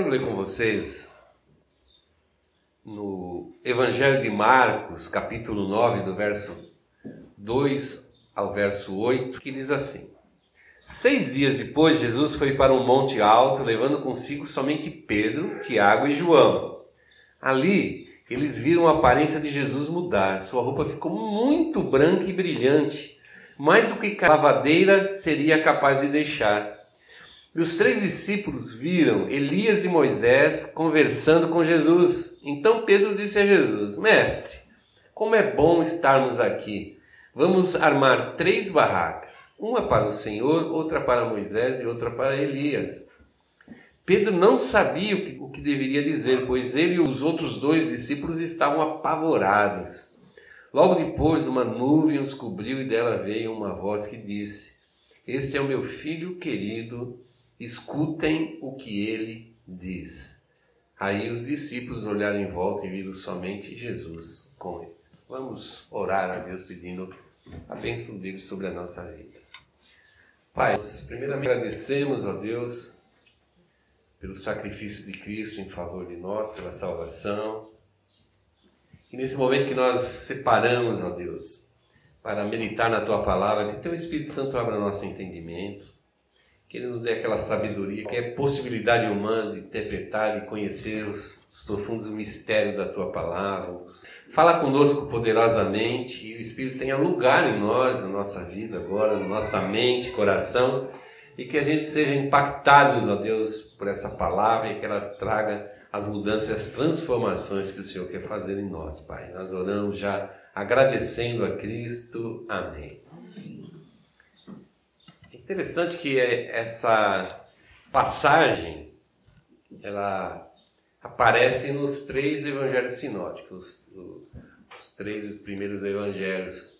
quero ler com vocês no Evangelho de Marcos, capítulo 9, do verso 2 ao verso 8, que diz assim: Seis dias depois, Jesus foi para um monte alto, levando consigo somente Pedro, Tiago e João. Ali, eles viram a aparência de Jesus mudar. Sua roupa ficou muito branca e brilhante, mais do que a lavadeira seria capaz de deixar. E os três discípulos viram Elias e Moisés conversando com Jesus. Então Pedro disse a Jesus: Mestre, como é bom estarmos aqui. Vamos armar três barracas: uma para o Senhor, outra para Moisés e outra para Elias. Pedro não sabia o que, o que deveria dizer, pois ele e os outros dois discípulos estavam apavorados. Logo depois, uma nuvem os cobriu e dela veio uma voz que disse: Este é o meu filho querido escutem o que ele diz. Aí os discípulos olharam em volta e viram somente Jesus com eles. Vamos orar a Deus pedindo a bênção dele sobre a nossa vida. Pai, primeiramente agradecemos a Deus pelo sacrifício de Cristo em favor de nós, pela salvação. E nesse momento que nós separamos, ó Deus, para meditar na tua palavra, que teu Espírito Santo abra nosso entendimento que Ele nos dê aquela sabedoria, que é possibilidade humana de interpretar e conhecer os, os profundos mistérios da Tua palavra. Fala conosco poderosamente e o Espírito tenha lugar em nós, na nossa vida agora, na nossa mente, coração, e que a gente seja impactados, ó Deus, por essa palavra e que ela traga as mudanças, as transformações que o Senhor quer fazer em nós, Pai. Nós oramos já agradecendo a Cristo. Amém. Interessante que é essa passagem ela aparece nos três evangelhos sinóticos, os três primeiros evangelhos,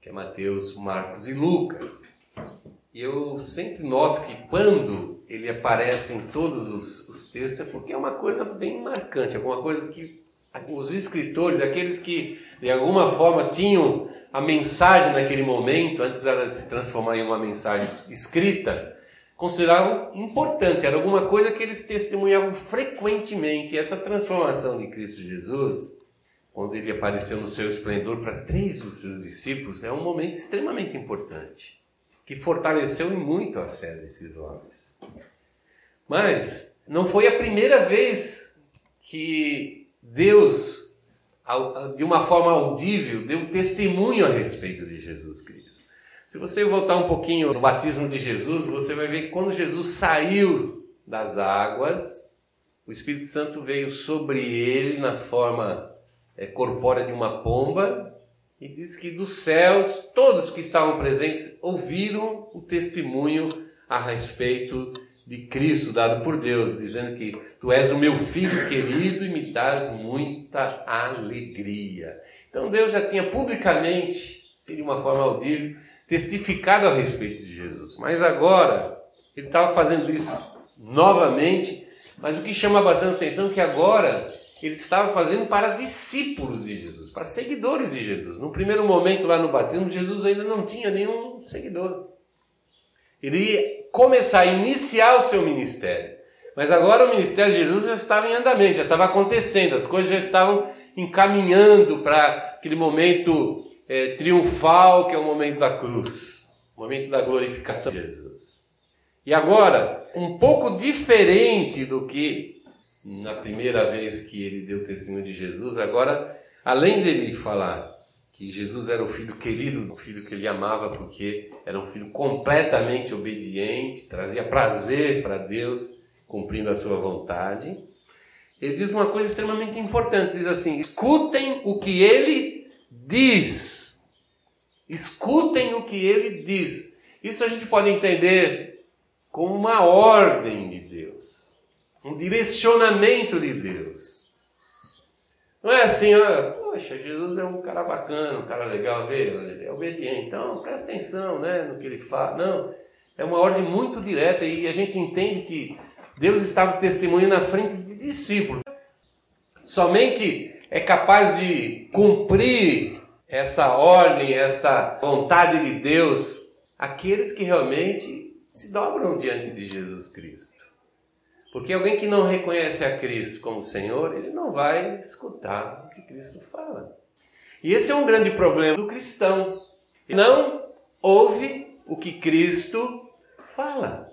que é Mateus, Marcos e Lucas. E eu sempre noto que quando ele aparece em todos os, os textos é porque é uma coisa bem marcante, alguma coisa que os escritores, aqueles que de alguma forma tinham a mensagem naquele momento, antes dela de se transformar em uma mensagem escrita, consideravam importante, era alguma coisa que eles testemunhavam frequentemente. E essa transformação de Cristo Jesus, quando ele apareceu no seu esplendor para três dos seus discípulos, é um momento extremamente importante, que fortaleceu muito a fé desses homens. Mas não foi a primeira vez que Deus de uma forma audível, deu testemunho a respeito de Jesus Cristo. Se você voltar um pouquinho no batismo de Jesus, você vai ver que quando Jesus saiu das águas, o Espírito Santo veio sobre ele na forma é, corpórea de uma pomba, e diz que dos céus, todos que estavam presentes ouviram o testemunho a respeito de Cristo dado por Deus, dizendo que tu és o meu filho querido e me dás muita alegria. Então Deus já tinha publicamente, se de uma forma audível, testificado a respeito de Jesus. Mas agora ele estava fazendo isso novamente, mas o que chama bastante atenção é que agora ele estava fazendo para discípulos de Jesus, para seguidores de Jesus. No primeiro momento lá no batismo, Jesus ainda não tinha nenhum seguidor. Ele ia começar a iniciar o seu ministério. Mas agora o ministério de Jesus já estava em andamento, já estava acontecendo, as coisas já estavam encaminhando para aquele momento é, triunfal que é o momento da cruz, o momento da glorificação de Jesus. E agora, um pouco diferente do que na primeira vez que ele deu testemunho de Jesus, agora, além dele falar que Jesus era o filho querido, o filho que ele amava porque era um filho completamente obediente, trazia prazer para Deus, cumprindo a sua vontade. Ele diz uma coisa extremamente importante, diz assim: "Escutem o que ele diz. Escutem o que ele diz". Isso a gente pode entender como uma ordem de Deus, um direcionamento de Deus. Não é assim, ah, poxa, Jesus é um cara bacana, um cara legal, vê, ele é obediente, então presta atenção né, no que ele fala. Não, é uma ordem muito direta e a gente entende que Deus estava testemunhando na frente de discípulos. Somente é capaz de cumprir essa ordem, essa vontade de Deus, aqueles que realmente se dobram diante de Jesus Cristo. Porque alguém que não reconhece a Cristo como Senhor, ele não vai escutar o que Cristo fala. E esse é um grande problema do cristão. Não ouve o que Cristo fala.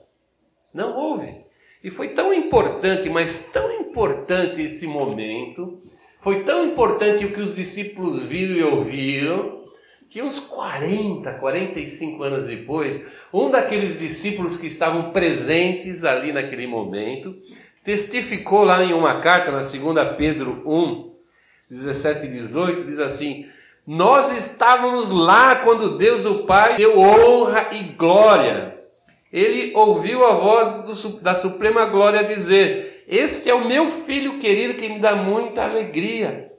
Não ouve. E foi tão importante, mas tão importante esse momento, foi tão importante o que os discípulos viram e ouviram, que uns 40, 45 anos depois, um daqueles discípulos que estavam presentes ali naquele momento, testificou lá em uma carta, na 2 Pedro 1, 17 e 18, diz assim: Nós estávamos lá quando Deus o Pai deu honra e glória. Ele ouviu a voz do, da Suprema Glória dizer: Este é o meu filho querido que me dá muita alegria.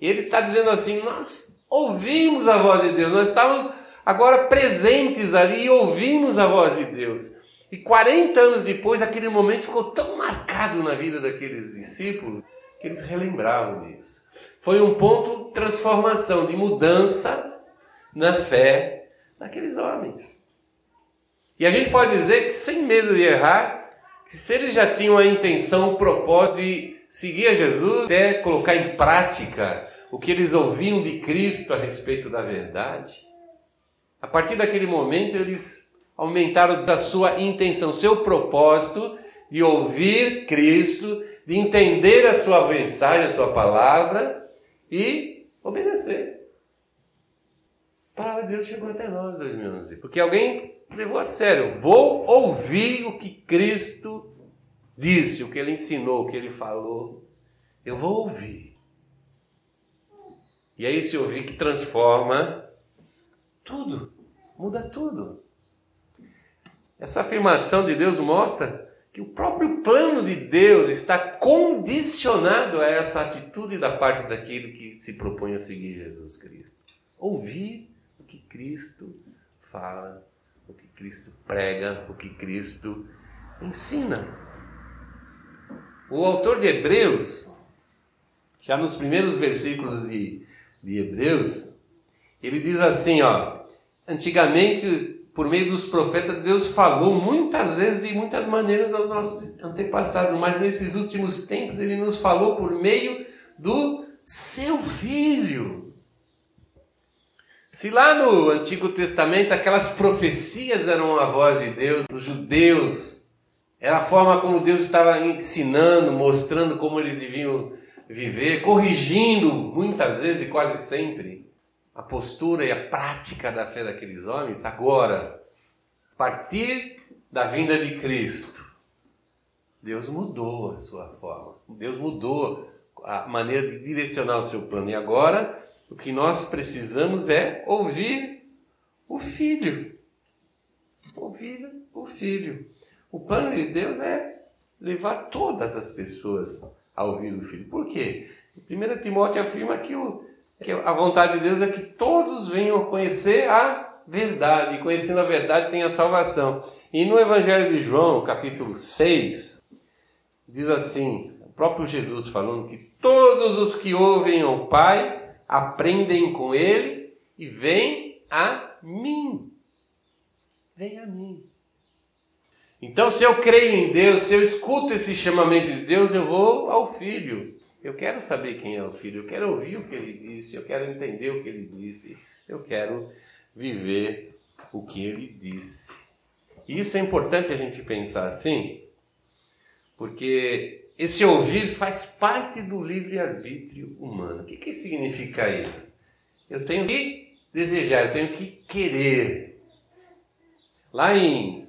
Ele está dizendo assim: Nós ouvimos a voz de Deus, nós estávamos agora presentes ali e ouvimos a voz de Deus. E 40 anos depois, aquele momento ficou tão marcado na vida daqueles discípulos que eles relembravam disso. Foi um ponto de transformação, de mudança na fé daqueles homens. E a gente pode dizer que, sem medo de errar, que se eles já tinham a intenção, o propósito de seguir a Jesus, até colocar em prática o que eles ouviam de Cristo a respeito da verdade, a partir daquele momento eles aumentaram da sua intenção, seu propósito de ouvir Cristo, de entender a sua mensagem, a sua palavra e obedecer. A palavra de Deus chegou até nós em 2011, porque alguém levou a sério. Vou ouvir o que Cristo disse, o que ele ensinou, o que ele falou. Eu vou ouvir. E é esse ouvir que transforma tudo, muda tudo. Essa afirmação de Deus mostra que o próprio plano de Deus está condicionado a essa atitude da parte daquele que se propõe a seguir Jesus Cristo. Ouvir o que Cristo fala, o que Cristo prega, o que Cristo ensina. O autor de Hebreus, já nos primeiros versículos de de Hebreus, ele diz assim, ó, antigamente por meio dos profetas Deus falou muitas vezes de muitas maneiras aos nossos antepassados, mas nesses últimos tempos ele nos falou por meio do seu filho. Se lá no Antigo Testamento aquelas profecias eram a voz de Deus, os judeus, era a forma como Deus estava ensinando, mostrando como eles deviam viver, corrigindo muitas vezes e quase sempre a postura e a prática da fé daqueles homens. Agora, a partir da vinda de Cristo, Deus mudou a sua forma, Deus mudou a maneira de direcionar o seu plano. E agora, o que nós precisamos é ouvir o Filho. Ouvir o Filho. O plano de Deus é levar todas as pessoas a ouvir o Filho. Por quê? 1 Timóteo afirma que, o, que a vontade de Deus é que todos venham conhecer a verdade, e conhecendo a verdade tem a salvação. E no Evangelho de João, capítulo 6, diz assim, o próprio Jesus falando que todos os que ouvem o Pai aprendem com Ele e vêm a mim. Vem a mim. Então, se eu creio em Deus, se eu escuto esse chamamento de Deus, eu vou ao Filho. Eu quero saber quem é o Filho, eu quero ouvir o que ele disse, eu quero entender o que ele disse, eu quero viver o que ele disse. E isso é importante a gente pensar assim, porque esse ouvir faz parte do livre-arbítrio humano. O que, que significa isso? Eu tenho que desejar, eu tenho que querer. Lá em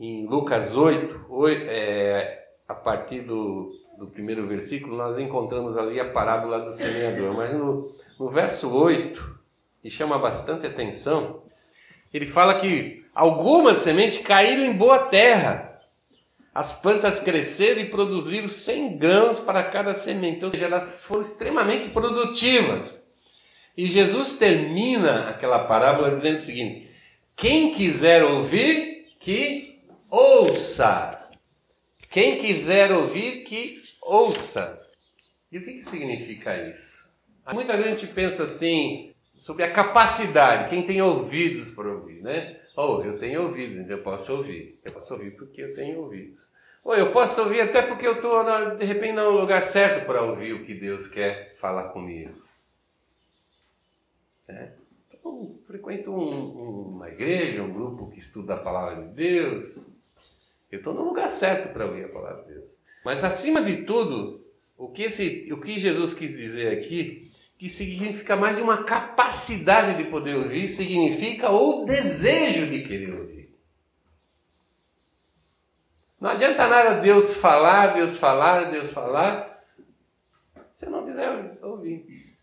em Lucas 8, 8 é, a partir do, do primeiro versículo, nós encontramos ali a parábola do semeador. Mas no, no verso 8, e chama bastante atenção, ele fala que algumas sementes caíram em boa terra. As plantas cresceram e produziram 100 grãos para cada semente, ou seja, elas foram extremamente produtivas. E Jesus termina aquela parábola dizendo o seguinte: quem quiser ouvir, que ouça. Quem quiser ouvir, que ouça. E o que, que significa isso? Muita gente pensa assim sobre a capacidade, quem tem ouvidos para ouvir, né? Oh, eu tenho ouvidos, então eu posso ouvir. Eu posso ouvir porque eu tenho ouvidos. Ou eu posso ouvir até porque eu estou, de repente, no lugar certo para ouvir o que Deus quer falar comigo. É. Então, frequento um, uma igreja, um grupo que estuda a palavra de Deus. Eu estou no lugar certo para ouvir a palavra de Deus. Mas, acima de tudo, o que, esse, o que Jesus quis dizer aqui, que significa mais de uma capacidade de poder ouvir, significa o desejo de querer ouvir. Não adianta nada Deus falar, Deus falar, Deus falar, se eu não quiser ouvir.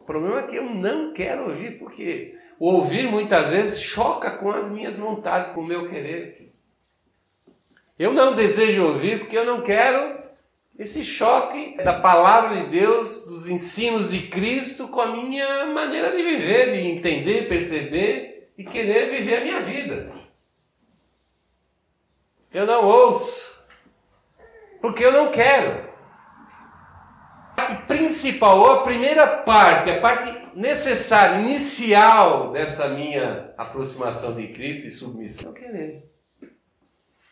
O problema é que eu não quero ouvir, porque o ouvir muitas vezes choca com as minhas vontades, com o meu querer. Eu não desejo ouvir porque eu não quero esse choque da palavra de Deus, dos ensinos de Cristo com a minha maneira de viver, de entender, perceber e querer viver a minha vida. Eu não ouço. Porque eu não quero. A parte principal, ou a primeira parte, a parte necessária, inicial dessa minha aproximação de Cristo e submissão, eu querer.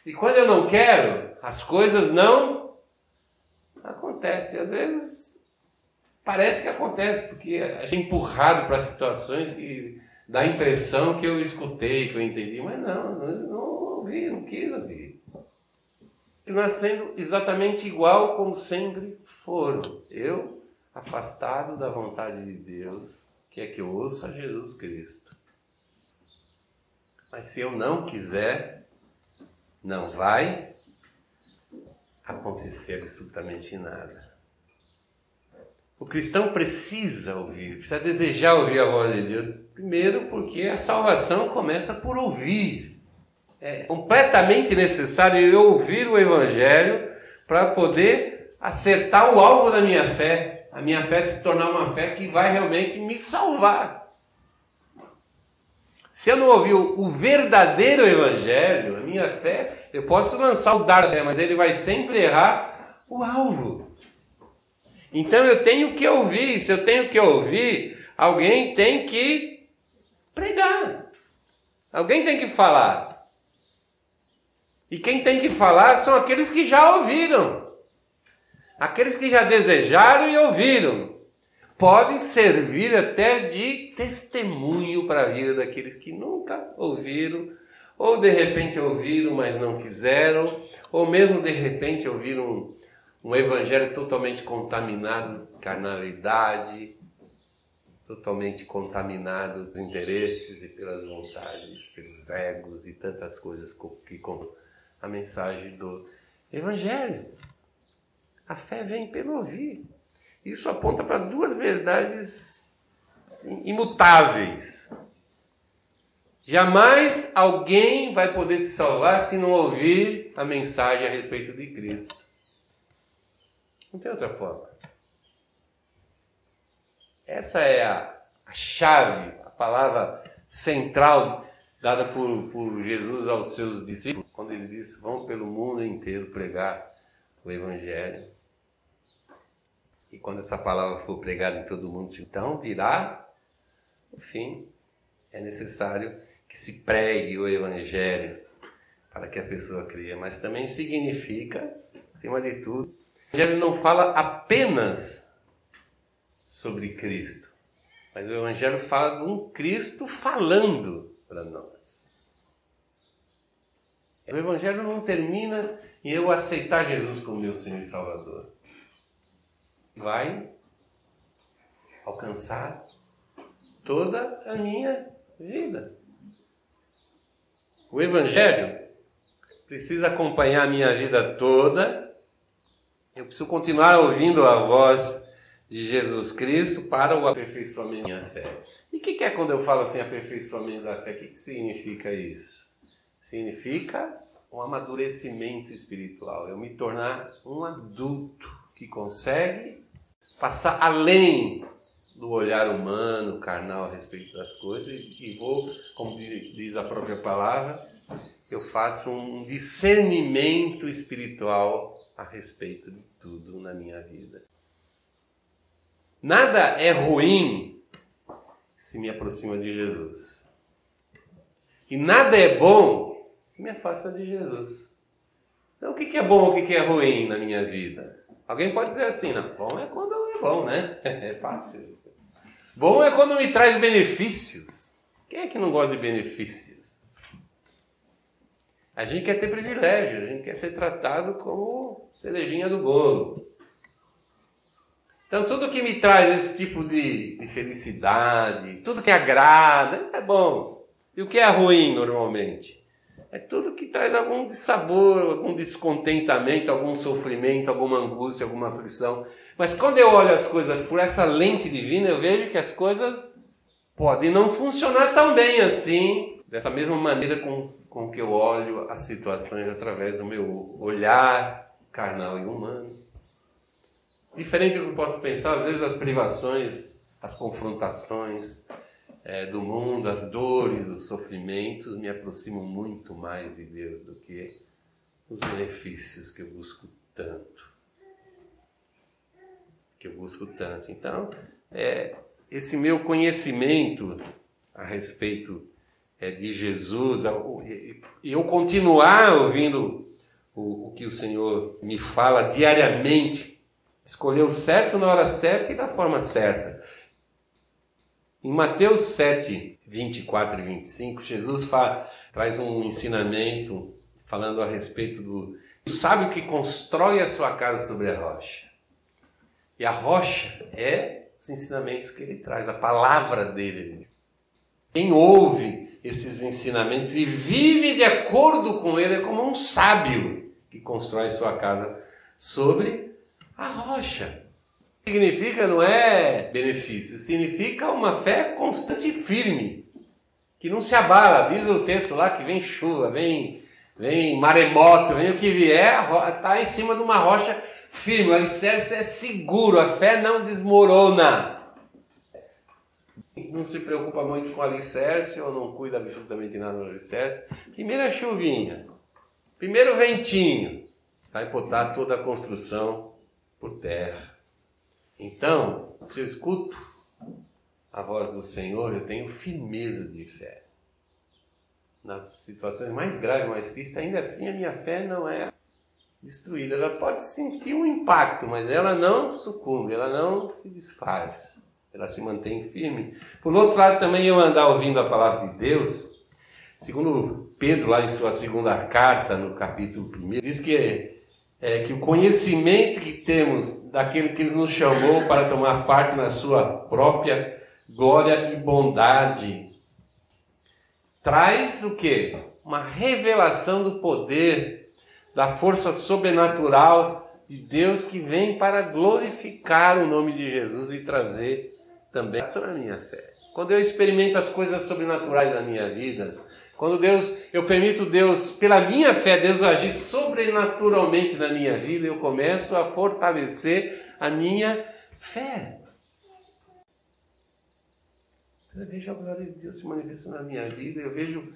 E quando eu não quero, as coisas não acontecem. Às vezes parece que acontece, porque a gente é empurrado para situações que dá a impressão que eu escutei, que eu entendi, mas não, não, ouvi, não quis ouvir nascendo exatamente igual como sempre foram. Eu, afastado da vontade de Deus, que é que eu ouça Jesus Cristo. Mas se eu não quiser, não vai acontecer absolutamente nada. O cristão precisa ouvir, precisa desejar ouvir a voz de Deus. Primeiro, porque a salvação começa por ouvir é completamente necessário eu ouvir o Evangelho para poder acertar o alvo da minha fé, a minha fé se tornar uma fé que vai realmente me salvar. Se eu não ouvir o verdadeiro Evangelho, a minha fé, eu posso lançar o dardo, mas ele vai sempre errar o alvo. Então eu tenho que ouvir, se eu tenho que ouvir, alguém tem que pregar. Alguém tem que falar. E quem tem que falar são aqueles que já ouviram. Aqueles que já desejaram e ouviram. Podem servir até de testemunho para a vida daqueles que nunca ouviram, ou de repente ouviram, mas não quiseram, ou mesmo de repente ouviram um, um evangelho totalmente contaminado de carnalidade, totalmente contaminado dos interesses e pelas vontades, pelos egos e tantas coisas que a mensagem do Evangelho. A fé vem pelo ouvir. Isso aponta para duas verdades assim, imutáveis. Jamais alguém vai poder se salvar se não ouvir a mensagem a respeito de Cristo. Não tem outra forma. Essa é a, a chave, a palavra central dada por, por Jesus aos seus discípulos, quando ele disse: Vão pelo mundo inteiro pregar o Evangelho. E quando essa palavra for pregada em todo mundo, então virá o fim. É necessário que se pregue o Evangelho para que a pessoa creia, mas também significa, acima de tudo, o Evangelho não fala apenas sobre Cristo, mas o Evangelho fala de um Cristo falando para nós. O Evangelho não termina em eu aceitar Jesus como meu Senhor e Salvador. Vai alcançar toda a minha vida. O Evangelho precisa acompanhar a minha vida toda. Eu preciso continuar ouvindo a voz de Jesus Cristo para o aperfeiçoamento da minha fé. E o que, que, é quando eu falo assim, aperfeiçoamento da fé? O que, que significa isso? Significa um amadurecimento espiritual, eu me tornar um adulto que consegue passar além do olhar humano, carnal a respeito das coisas e vou, como diz a própria palavra, eu faço um discernimento espiritual a respeito de tudo na minha vida. Nada é ruim se me aproxima de Jesus. E nada é bom Isso me afasta de Jesus. Então, o que é bom, o que é ruim na minha vida? Alguém pode dizer assim, não, bom é quando é bom, né? É fácil. Bom é quando me traz benefícios. Quem é que não gosta de benefícios? A gente quer ter privilégio, a gente quer ser tratado como cerejinha do bolo. Então, tudo que me traz esse tipo de, de felicidade, tudo que agrada, é bom. E o que é ruim normalmente? É tudo que traz algum dissabor, algum descontentamento, algum sofrimento, alguma angústia, alguma aflição. Mas quando eu olho as coisas por essa lente divina, eu vejo que as coisas podem não funcionar tão bem assim, dessa mesma maneira com, com que eu olho as situações através do meu olhar carnal e humano. Diferente do que eu posso pensar, às vezes as privações, as confrontações é, do mundo, as dores, os sofrimentos me aproximam muito mais de Deus do que os benefícios que eu busco tanto. Que eu busco tanto. Então, é, esse meu conhecimento a respeito é, de Jesus, e eu continuar ouvindo o, o que o Senhor me fala diariamente Escolheu certo na hora certa e da forma certa. Em Mateus 7, 24 e 25, Jesus fala, traz um ensinamento falando a respeito do, sábio que constrói a sua casa sobre a rocha. E a rocha é os ensinamentos que ele traz, a palavra dele. Quem ouve esses ensinamentos e vive de acordo com ele é como um sábio que constrói sua casa sobre a rocha. Significa não é benefício, significa uma fé constante e firme, que não se abala. Diz o texto lá que vem chuva, vem, vem maremoto, vem o que vier, está em cima de uma rocha firme. O alicerce é seguro, a fé não desmorona. Não se preocupa muito com o alicerce ou não cuida absolutamente nada do alicerce. Primeira chuvinha, primeiro ventinho, vai botar toda a construção por terra. Então, se eu escuto a voz do Senhor, eu tenho firmeza de fé. Nas situações mais graves, mais tristes, ainda assim a minha fé não é destruída. Ela pode sentir um impacto, mas ela não sucumbe, ela não se desfaz. Ela se mantém firme. Por outro lado, também eu andar ouvindo a palavra de Deus, segundo Pedro, lá em sua segunda carta, no capítulo 1, diz que é que o conhecimento que temos daquele que nos chamou para tomar parte na sua própria glória e bondade traz o que? Uma revelação do poder, da força sobrenatural de Deus que vem para glorificar o nome de Jesus e trazer também sobre a minha fé. Quando eu experimento as coisas sobrenaturais da minha vida, quando Deus, eu permito Deus, pela minha fé, Deus agir sobrenaturalmente na minha vida, eu começo a fortalecer a minha fé. Eu vejo a glória de Deus se manifestando na minha vida, eu vejo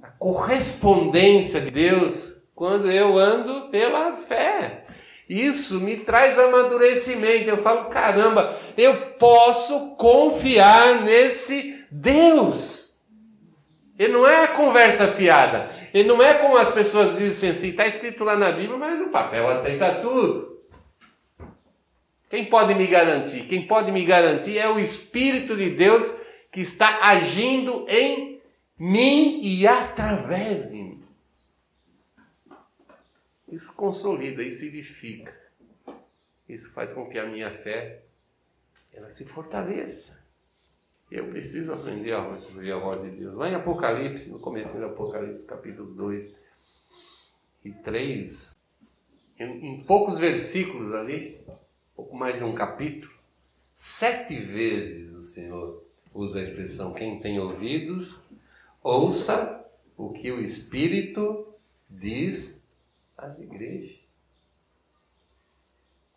a correspondência de Deus quando eu ando pela fé. Isso me traz amadurecimento. Eu falo, caramba, eu posso confiar nesse Deus. Ele não é conversa fiada. Ele não é como as pessoas dizem assim, está escrito lá na Bíblia, mas no papel aceita tudo. Quem pode me garantir? Quem pode me garantir é o Espírito de Deus que está agindo em mim e através de mim. Isso consolida, isso edifica. Isso faz com que a minha fé ela se fortaleça. Eu preciso aprender a ouvir a voz de Deus. Lá em Apocalipse, no começo do Apocalipse, capítulo 2 e 3, em, em poucos versículos ali, pouco mais de um capítulo, sete vezes o Senhor usa a expressão quem tem ouvidos, ouça o que o Espírito diz às igrejas.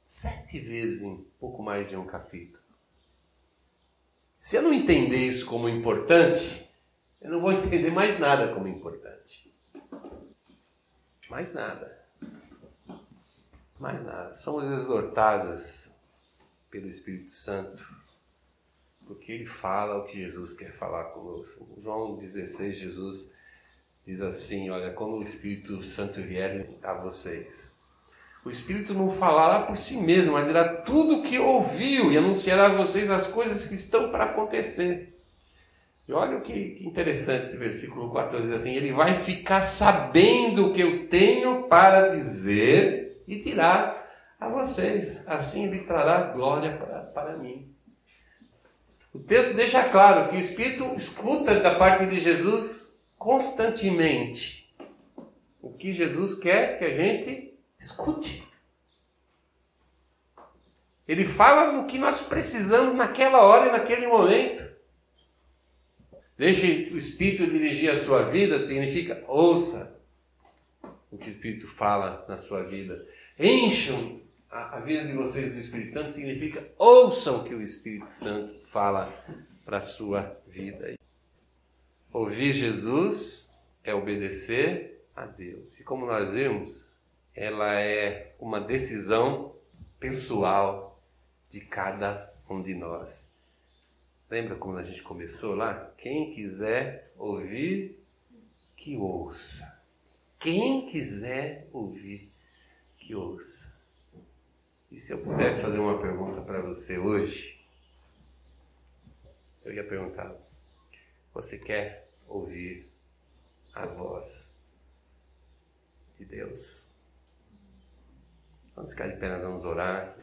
Sete vezes em pouco mais de um capítulo. Se eu não entender isso como importante, eu não vou entender mais nada como importante. Mais nada. Mais nada. Somos exortados pelo Espírito Santo, porque ele fala o que Jesus quer falar conosco. João 16, Jesus diz assim: Olha, quando o Espírito Santo vier a vocês, o Espírito não falará por si mesmo, mas irá tudo o que ouviu e anunciará a vocês as coisas que estão para acontecer. E olha o que, que interessante esse versículo 14 diz assim: Ele vai ficar sabendo o que eu tenho para dizer e dirá a vocês. Assim ele trará glória para, para mim. O texto deixa claro que o Espírito escuta da parte de Jesus constantemente o que Jesus quer que a gente escute. Ele fala no que nós precisamos naquela hora e naquele momento. Deixe o Espírito dirigir a sua vida significa ouça o que o Espírito fala na sua vida. Encham a, vida de vocês do Espírito Santo significa ouçam o que o Espírito Santo fala para a sua vida. Ouvir Jesus é obedecer a Deus. E como nós vimos, ela é uma decisão pessoal de cada um de nós. Lembra como a gente começou lá? Quem quiser ouvir, que ouça. Quem quiser ouvir, que ouça. E se eu pudesse fazer uma pergunta para você hoje, eu ia perguntar: você quer ouvir a voz de Deus? Vamos ficar de pé, nós vamos orar.